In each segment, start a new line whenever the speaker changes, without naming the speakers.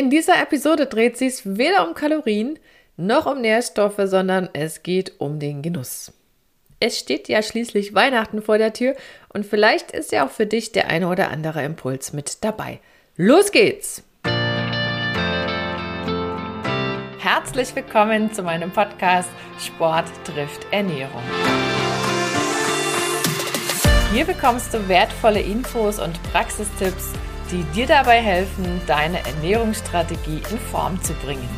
In dieser Episode dreht sich weder um Kalorien noch um Nährstoffe, sondern es geht um den Genuss. Es steht ja schließlich Weihnachten vor der Tür und vielleicht ist ja auch für dich der eine oder andere Impuls mit dabei. Los geht's! Herzlich willkommen zu meinem Podcast Sport trifft Ernährung. Hier bekommst du wertvolle Infos und Praxistipps, die dir dabei helfen, deine Ernährungsstrategie in Form zu bringen.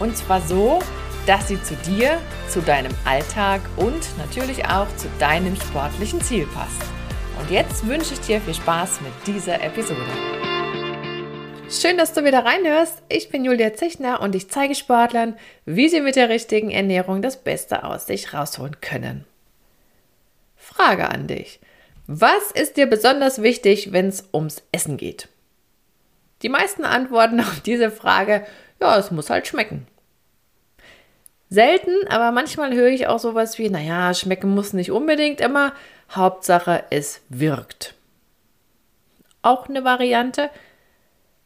Und zwar so, dass sie zu dir, zu deinem Alltag und natürlich auch zu deinem sportlichen Ziel passt. Und jetzt wünsche ich dir viel Spaß mit dieser Episode. Schön, dass du wieder reinhörst. Ich bin Julia Zichner und ich zeige Sportlern, wie sie mit der richtigen Ernährung das Beste aus sich rausholen können. Frage an dich. Was ist dir besonders wichtig, wenn es ums Essen geht? Die meisten antworten auf diese Frage, ja, es muss halt schmecken. Selten, aber manchmal höre ich auch sowas wie, naja, schmecken muss nicht unbedingt immer, Hauptsache es wirkt. Auch eine Variante.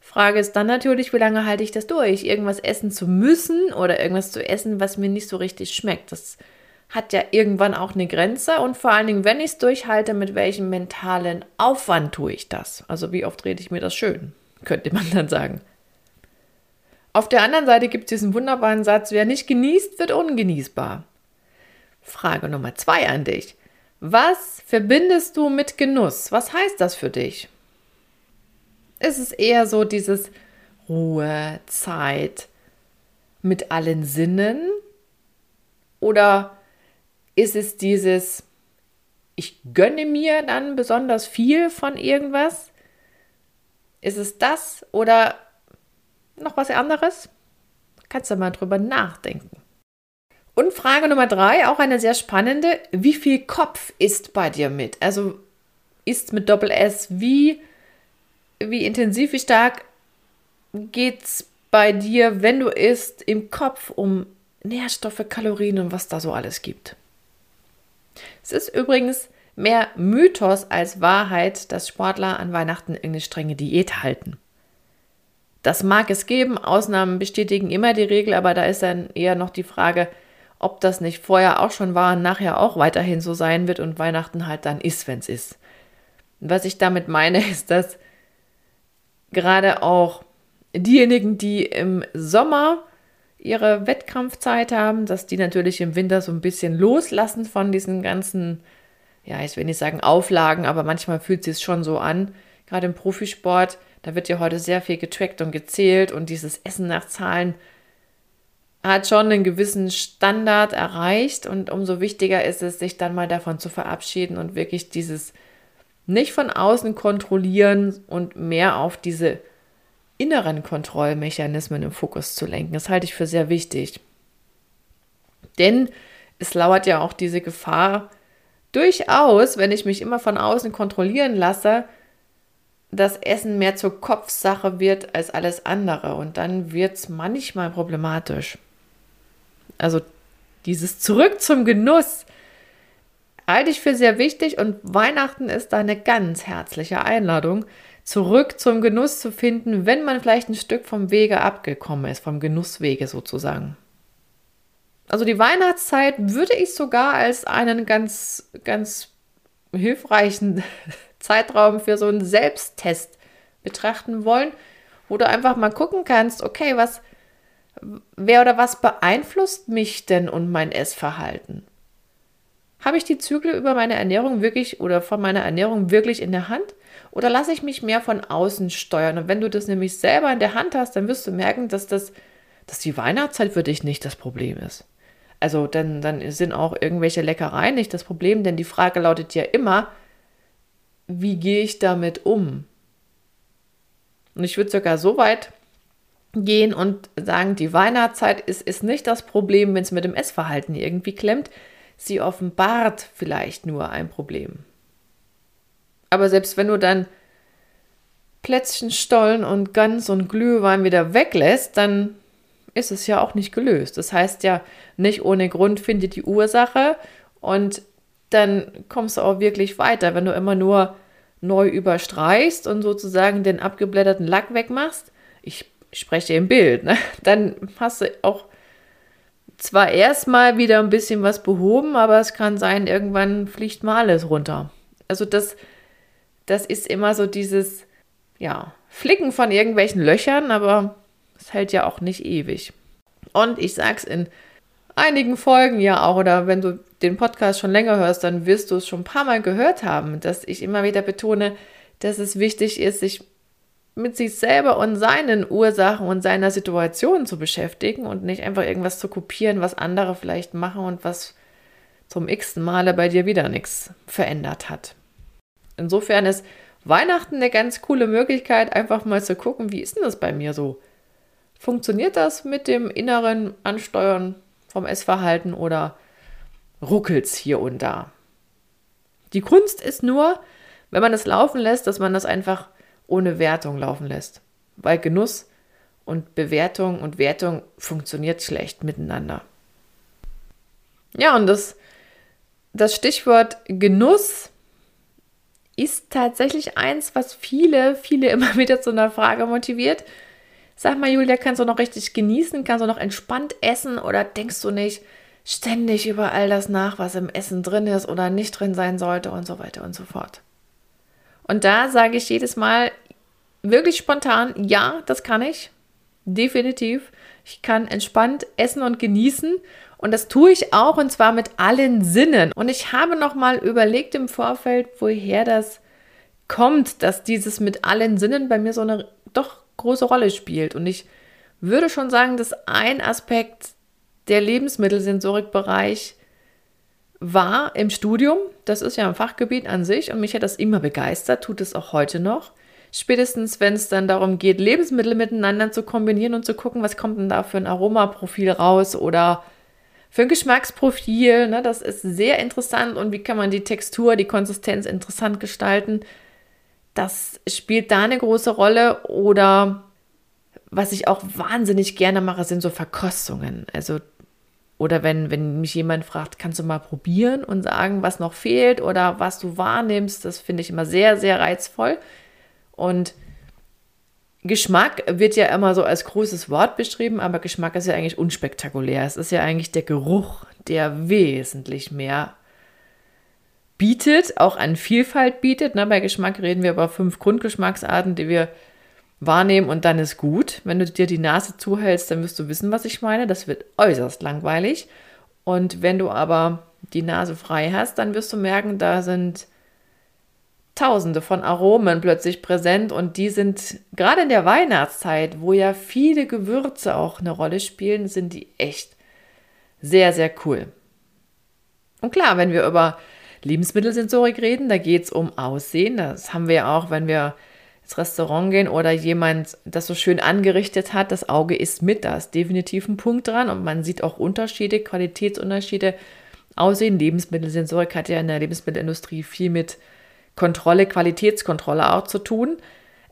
Frage ist dann natürlich, wie lange halte ich das durch? Irgendwas essen zu müssen oder irgendwas zu essen, was mir nicht so richtig schmeckt. Das hat ja irgendwann auch eine Grenze und vor allen Dingen, wenn ich es durchhalte, mit welchem mentalen Aufwand tue ich das? Also wie oft rede ich mir das schön, könnte man dann sagen. Auf der anderen Seite gibt es diesen wunderbaren Satz, wer nicht genießt, wird ungenießbar. Frage Nummer zwei an dich. Was verbindest du mit Genuss? Was heißt das für dich? Ist es eher so dieses Ruhe, Zeit mit allen Sinnen? Oder ist es dieses, ich gönne mir dann besonders viel von irgendwas? Ist es das oder noch was anderes? Kannst du mal drüber nachdenken. Und Frage Nummer drei, auch eine sehr spannende. Wie viel Kopf ist bei dir mit? Also ist mit Doppel S, wie, wie intensiv, wie stark geht es bei dir, wenn du isst, im Kopf um Nährstoffe, Kalorien und was da so alles gibt? Es ist übrigens mehr Mythos als Wahrheit, dass Sportler an Weihnachten irgendeine strenge Diät halten. Das mag es geben, Ausnahmen bestätigen immer die Regel, aber da ist dann eher noch die Frage, ob das nicht vorher auch schon war und nachher auch weiterhin so sein wird und Weihnachten halt dann ist, wenn es ist. was ich damit meine, ist, dass gerade auch diejenigen, die im Sommer ihre Wettkampfzeit haben, dass die natürlich im Winter so ein bisschen loslassen von diesen ganzen, ja, ich will nicht sagen Auflagen, aber manchmal fühlt es sich schon so an, gerade im Profisport, da wird ja heute sehr viel getrackt und gezählt und dieses Essen nach Zahlen hat schon einen gewissen Standard erreicht und umso wichtiger ist es, sich dann mal davon zu verabschieden und wirklich dieses nicht von außen kontrollieren und mehr auf diese inneren Kontrollmechanismen im Fokus zu lenken. Das halte ich für sehr wichtig. Denn es lauert ja auch diese Gefahr durchaus, wenn ich mich immer von außen kontrollieren lasse, das Essen mehr zur Kopfsache wird als alles andere. Und dann wird es manchmal problematisch. Also dieses Zurück zum Genuss halte ich für sehr wichtig und Weihnachten ist da eine ganz herzliche Einladung, zurück zum Genuss zu finden, wenn man vielleicht ein Stück vom Wege abgekommen ist, vom Genusswege sozusagen. Also die Weihnachtszeit würde ich sogar als einen ganz, ganz hilfreichen Zeitraum für so einen Selbsttest betrachten wollen, wo du einfach mal gucken kannst, okay, was, wer oder was beeinflusst mich denn und mein Essverhalten? Habe ich die Zügel über meine Ernährung wirklich oder von meiner Ernährung wirklich in der Hand? Oder lasse ich mich mehr von außen steuern? Und wenn du das nämlich selber in der Hand hast, dann wirst du merken, dass das, dass die Weihnachtszeit für dich nicht das Problem ist. Also dann, dann sind auch irgendwelche Leckereien nicht das Problem, denn die Frage lautet ja immer, wie gehe ich damit um? Und ich würde sogar so weit gehen und sagen, die Weihnachtszeit ist, ist nicht das Problem, wenn es mit dem Essverhalten irgendwie klemmt. Sie offenbart vielleicht nur ein Problem. Aber selbst wenn du dann Plätzchen, Stollen und Gans und Glühwein wieder weglässt, dann ist es ja auch nicht gelöst. Das heißt ja, nicht ohne Grund findet die Ursache und dann kommst du auch wirklich weiter. Wenn du immer nur neu überstreichst und sozusagen den abgeblätterten Lack wegmachst, ich spreche im Bild, ne? dann hast du auch zwar erstmal wieder ein bisschen was behoben, aber es kann sein, irgendwann fliegt mal alles runter. Also das, das ist immer so dieses, ja, Flicken von irgendwelchen Löchern, aber es hält ja auch nicht ewig. Und ich sag's in einigen Folgen ja auch, oder wenn du den Podcast schon länger hörst, dann wirst du es schon ein paar Mal gehört haben, dass ich immer wieder betone, dass es wichtig ist, sich mit sich selber und seinen Ursachen und seiner Situation zu beschäftigen und nicht einfach irgendwas zu kopieren, was andere vielleicht machen und was zum x-ten Male bei dir wieder nichts verändert hat. Insofern ist Weihnachten eine ganz coole Möglichkeit, einfach mal zu gucken, wie ist denn das bei mir so? Funktioniert das mit dem inneren Ansteuern vom Essverhalten oder ruckelt es hier und da? Die Kunst ist nur, wenn man es laufen lässt, dass man das einfach ohne Wertung laufen lässt. Weil Genuss und Bewertung und Wertung funktioniert schlecht miteinander. Ja, und das, das Stichwort Genuss ist tatsächlich eins, was viele, viele immer wieder zu einer Frage motiviert. Sag mal, Julia, kannst du noch richtig genießen? Kannst du noch entspannt essen oder denkst du nicht ständig über all das nach, was im Essen drin ist oder nicht drin sein sollte und so weiter und so fort? Und da sage ich jedes Mal wirklich spontan, ja, das kann ich. Definitiv. Ich kann entspannt essen und genießen. Und das tue ich auch und zwar mit allen Sinnen. Und ich habe noch mal überlegt im Vorfeld, woher das kommt, dass dieses mit allen Sinnen bei mir so eine doch große Rolle spielt. Und ich würde schon sagen, dass ein Aspekt der Lebensmittelsensorikbereich war im Studium. Das ist ja ein Fachgebiet an sich und mich hat das immer begeistert, tut es auch heute noch. Spätestens, wenn es dann darum geht, Lebensmittel miteinander zu kombinieren und zu gucken, was kommt denn da für ein Aromaprofil raus oder für ein Geschmacksprofil. Ne? Das ist sehr interessant und wie kann man die Textur, die Konsistenz interessant gestalten. Das spielt da eine große Rolle. Oder was ich auch wahnsinnig gerne mache, sind so Verkostungen. Also oder wenn, wenn mich jemand fragt, kannst du mal probieren und sagen, was noch fehlt oder was du wahrnimmst, das finde ich immer sehr, sehr reizvoll. Und Geschmack wird ja immer so als großes Wort beschrieben, aber Geschmack ist ja eigentlich unspektakulär. Es ist ja eigentlich der Geruch, der wesentlich mehr bietet, auch an Vielfalt bietet. Ne? Bei Geschmack reden wir über fünf Grundgeschmacksarten, die wir wahrnehmen und dann ist gut. Wenn du dir die Nase zuhältst, dann wirst du wissen, was ich meine. Das wird äußerst langweilig. Und wenn du aber die Nase frei hast, dann wirst du merken, da sind Tausende von Aromen plötzlich präsent und die sind gerade in der Weihnachtszeit, wo ja viele Gewürze auch eine Rolle spielen, sind die echt sehr, sehr cool. Und klar, wenn wir über Lebensmittelsensorik reden, da geht es um Aussehen. Das haben wir ja auch, wenn wir ins Restaurant gehen oder jemand das so schön angerichtet hat. Das Auge ist mit, da ist definitiv ein Punkt dran und man sieht auch Unterschiede, Qualitätsunterschiede. Aussehen, Lebensmittelsensorik hat ja in der Lebensmittelindustrie viel mit Kontrolle, Qualitätskontrolle auch zu tun.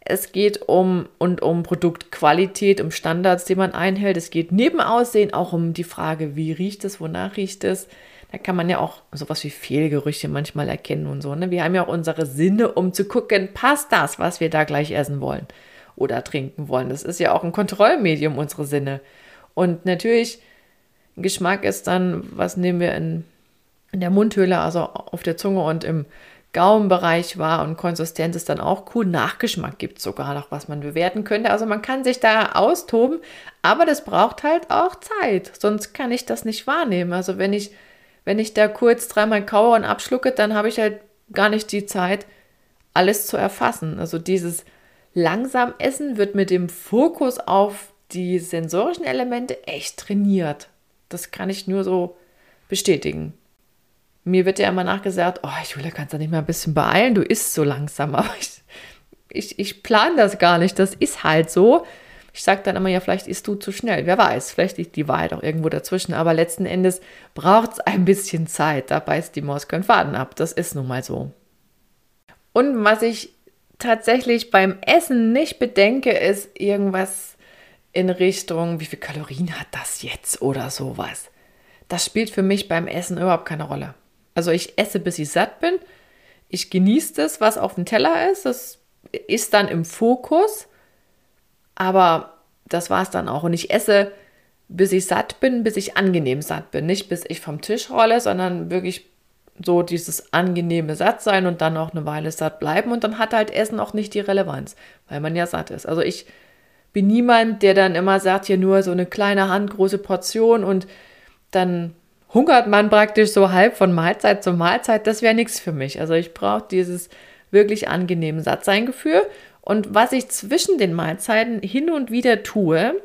Es geht um und um Produktqualität, um Standards, die man einhält. Es geht neben Aussehen auch um die Frage, wie riecht es, wonach riecht es. Da kann man ja auch sowas wie Fehlgerüche manchmal erkennen und so. Ne? Wir haben ja auch unsere Sinne, um zu gucken, passt das, was wir da gleich essen wollen oder trinken wollen. Das ist ja auch ein Kontrollmedium, unsere Sinne. Und natürlich, Geschmack ist dann, was nehmen wir in, in der Mundhöhle, also auf der Zunge und im Gaumenbereich war und Konsistenz ist dann auch cool. Nachgeschmack gibt es sogar noch, was man bewerten könnte. Also man kann sich da austoben, aber das braucht halt auch Zeit. Sonst kann ich das nicht wahrnehmen. Also wenn ich, wenn ich da kurz dreimal kaue und abschlucke, dann habe ich halt gar nicht die Zeit, alles zu erfassen. Also dieses langsam Essen wird mit dem Fokus auf die sensorischen Elemente echt trainiert. Das kann ich nur so bestätigen. Mir wird ja immer nachgesagt, oh, Julia, kannst du nicht mal ein bisschen beeilen, du isst so langsam. Aber ich, ich, ich plane das gar nicht, das ist halt so. Ich sage dann immer, ja, vielleicht isst du zu schnell. Wer weiß, vielleicht liegt die Wahrheit auch irgendwo dazwischen. Aber letzten Endes braucht es ein bisschen Zeit. Da beißt die Maus keinen Faden ab. Das ist nun mal so. Und was ich tatsächlich beim Essen nicht bedenke, ist irgendwas in Richtung, wie viel Kalorien hat das jetzt oder sowas. Das spielt für mich beim Essen überhaupt keine Rolle. Also ich esse, bis ich satt bin. Ich genieße das, was auf dem Teller ist. Das ist dann im Fokus. Aber das war es dann auch. Und ich esse, bis ich satt bin, bis ich angenehm satt bin. Nicht bis ich vom Tisch rolle, sondern wirklich so dieses angenehme Sattsein und dann auch eine Weile satt bleiben. Und dann hat halt Essen auch nicht die Relevanz, weil man ja satt ist. Also ich bin niemand, der dann immer sagt, hier nur so eine kleine handgroße Portion und dann hungert man praktisch so halb von Mahlzeit zu Mahlzeit. Das wäre nichts für mich. Also ich brauche dieses wirklich angenehme Sattseingefühl. Und was ich zwischen den Mahlzeiten hin und wieder tue,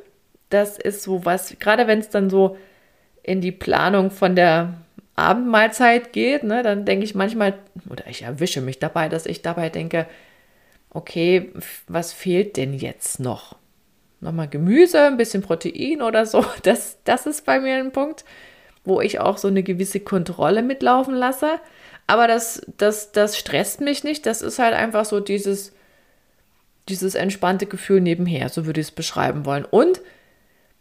das ist so was, gerade wenn es dann so in die Planung von der Abendmahlzeit geht, ne, dann denke ich manchmal, oder ich erwische mich dabei, dass ich dabei denke, okay, was fehlt denn jetzt noch? Nochmal Gemüse, ein bisschen Protein oder so. Das, das ist bei mir ein Punkt, wo ich auch so eine gewisse Kontrolle mitlaufen lasse. Aber das, das, das stresst mich nicht. Das ist halt einfach so dieses, dieses entspannte Gefühl nebenher, so würde ich es beschreiben wollen. Und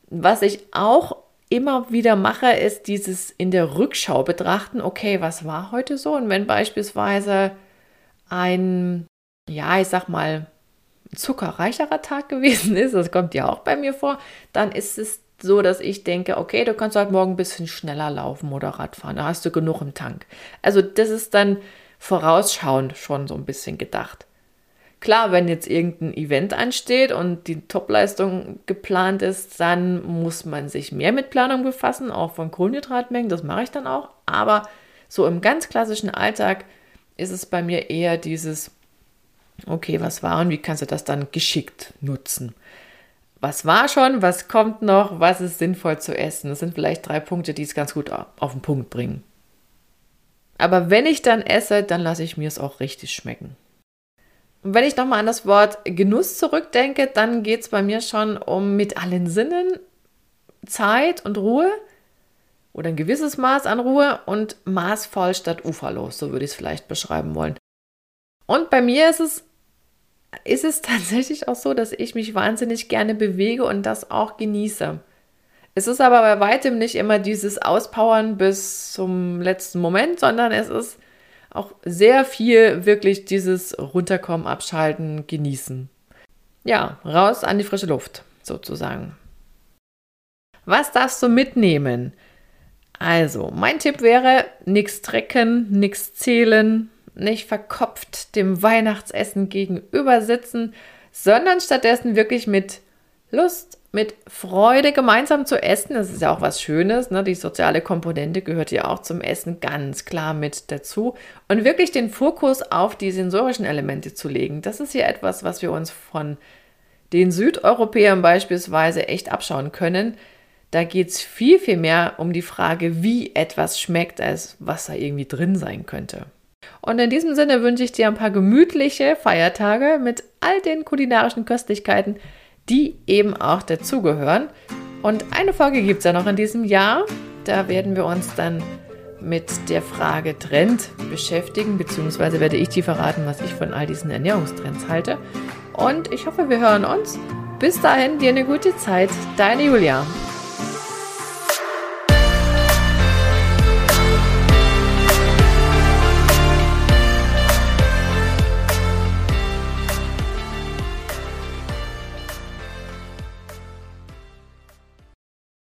was ich auch immer wieder mache, ist dieses in der Rückschau betrachten, okay, was war heute so? Und wenn beispielsweise ein, ja, ich sag mal, zuckerreicherer Tag gewesen ist, das kommt ja auch bei mir vor, dann ist es so, dass ich denke, okay, du kannst halt morgen ein bisschen schneller laufen oder Radfahren, da hast du genug im Tank. Also das ist dann vorausschauend schon so ein bisschen gedacht. Klar, wenn jetzt irgendein Event ansteht und die Topleistung geplant ist, dann muss man sich mehr mit Planung befassen, auch von Kohlenhydratmengen, das mache ich dann auch. Aber so im ganz klassischen Alltag ist es bei mir eher dieses, okay, was war und wie kannst du das dann geschickt nutzen? Was war schon, was kommt noch, was ist sinnvoll zu essen? Das sind vielleicht drei Punkte, die es ganz gut auf den Punkt bringen. Aber wenn ich dann esse, dann lasse ich mir es auch richtig schmecken. Und wenn ich nochmal an das Wort Genuss zurückdenke, dann geht es bei mir schon um mit allen Sinnen Zeit und Ruhe oder ein gewisses Maß an Ruhe und maßvoll statt uferlos, so würde ich es vielleicht beschreiben wollen. Und bei mir ist es, ist es tatsächlich auch so, dass ich mich wahnsinnig gerne bewege und das auch genieße. Es ist aber bei weitem nicht immer dieses Auspowern bis zum letzten Moment, sondern es ist auch sehr viel wirklich dieses Runterkommen, Abschalten, Genießen. Ja, raus an die frische Luft sozusagen. Was darfst du mitnehmen? Also, mein Tipp wäre, nichts trecken, nichts zählen, nicht verkopft dem Weihnachtsessen gegenüber sitzen, sondern stattdessen wirklich mit Lust, mit Freude gemeinsam zu essen. Das ist ja auch was Schönes. Ne? Die soziale Komponente gehört ja auch zum Essen ganz klar mit dazu. Und wirklich den Fokus auf die sensorischen Elemente zu legen. Das ist ja etwas, was wir uns von den Südeuropäern beispielsweise echt abschauen können. Da geht es viel, viel mehr um die Frage, wie etwas schmeckt, als was da irgendwie drin sein könnte. Und in diesem Sinne wünsche ich dir ein paar gemütliche Feiertage mit all den kulinarischen Köstlichkeiten, die eben auch dazugehören. Und eine Folge gibt es ja noch in diesem Jahr. Da werden wir uns dann mit der Frage Trend beschäftigen, beziehungsweise werde ich dir verraten, was ich von all diesen Ernährungstrends halte. Und ich hoffe, wir hören uns. Bis dahin, dir eine gute Zeit. Deine Julia.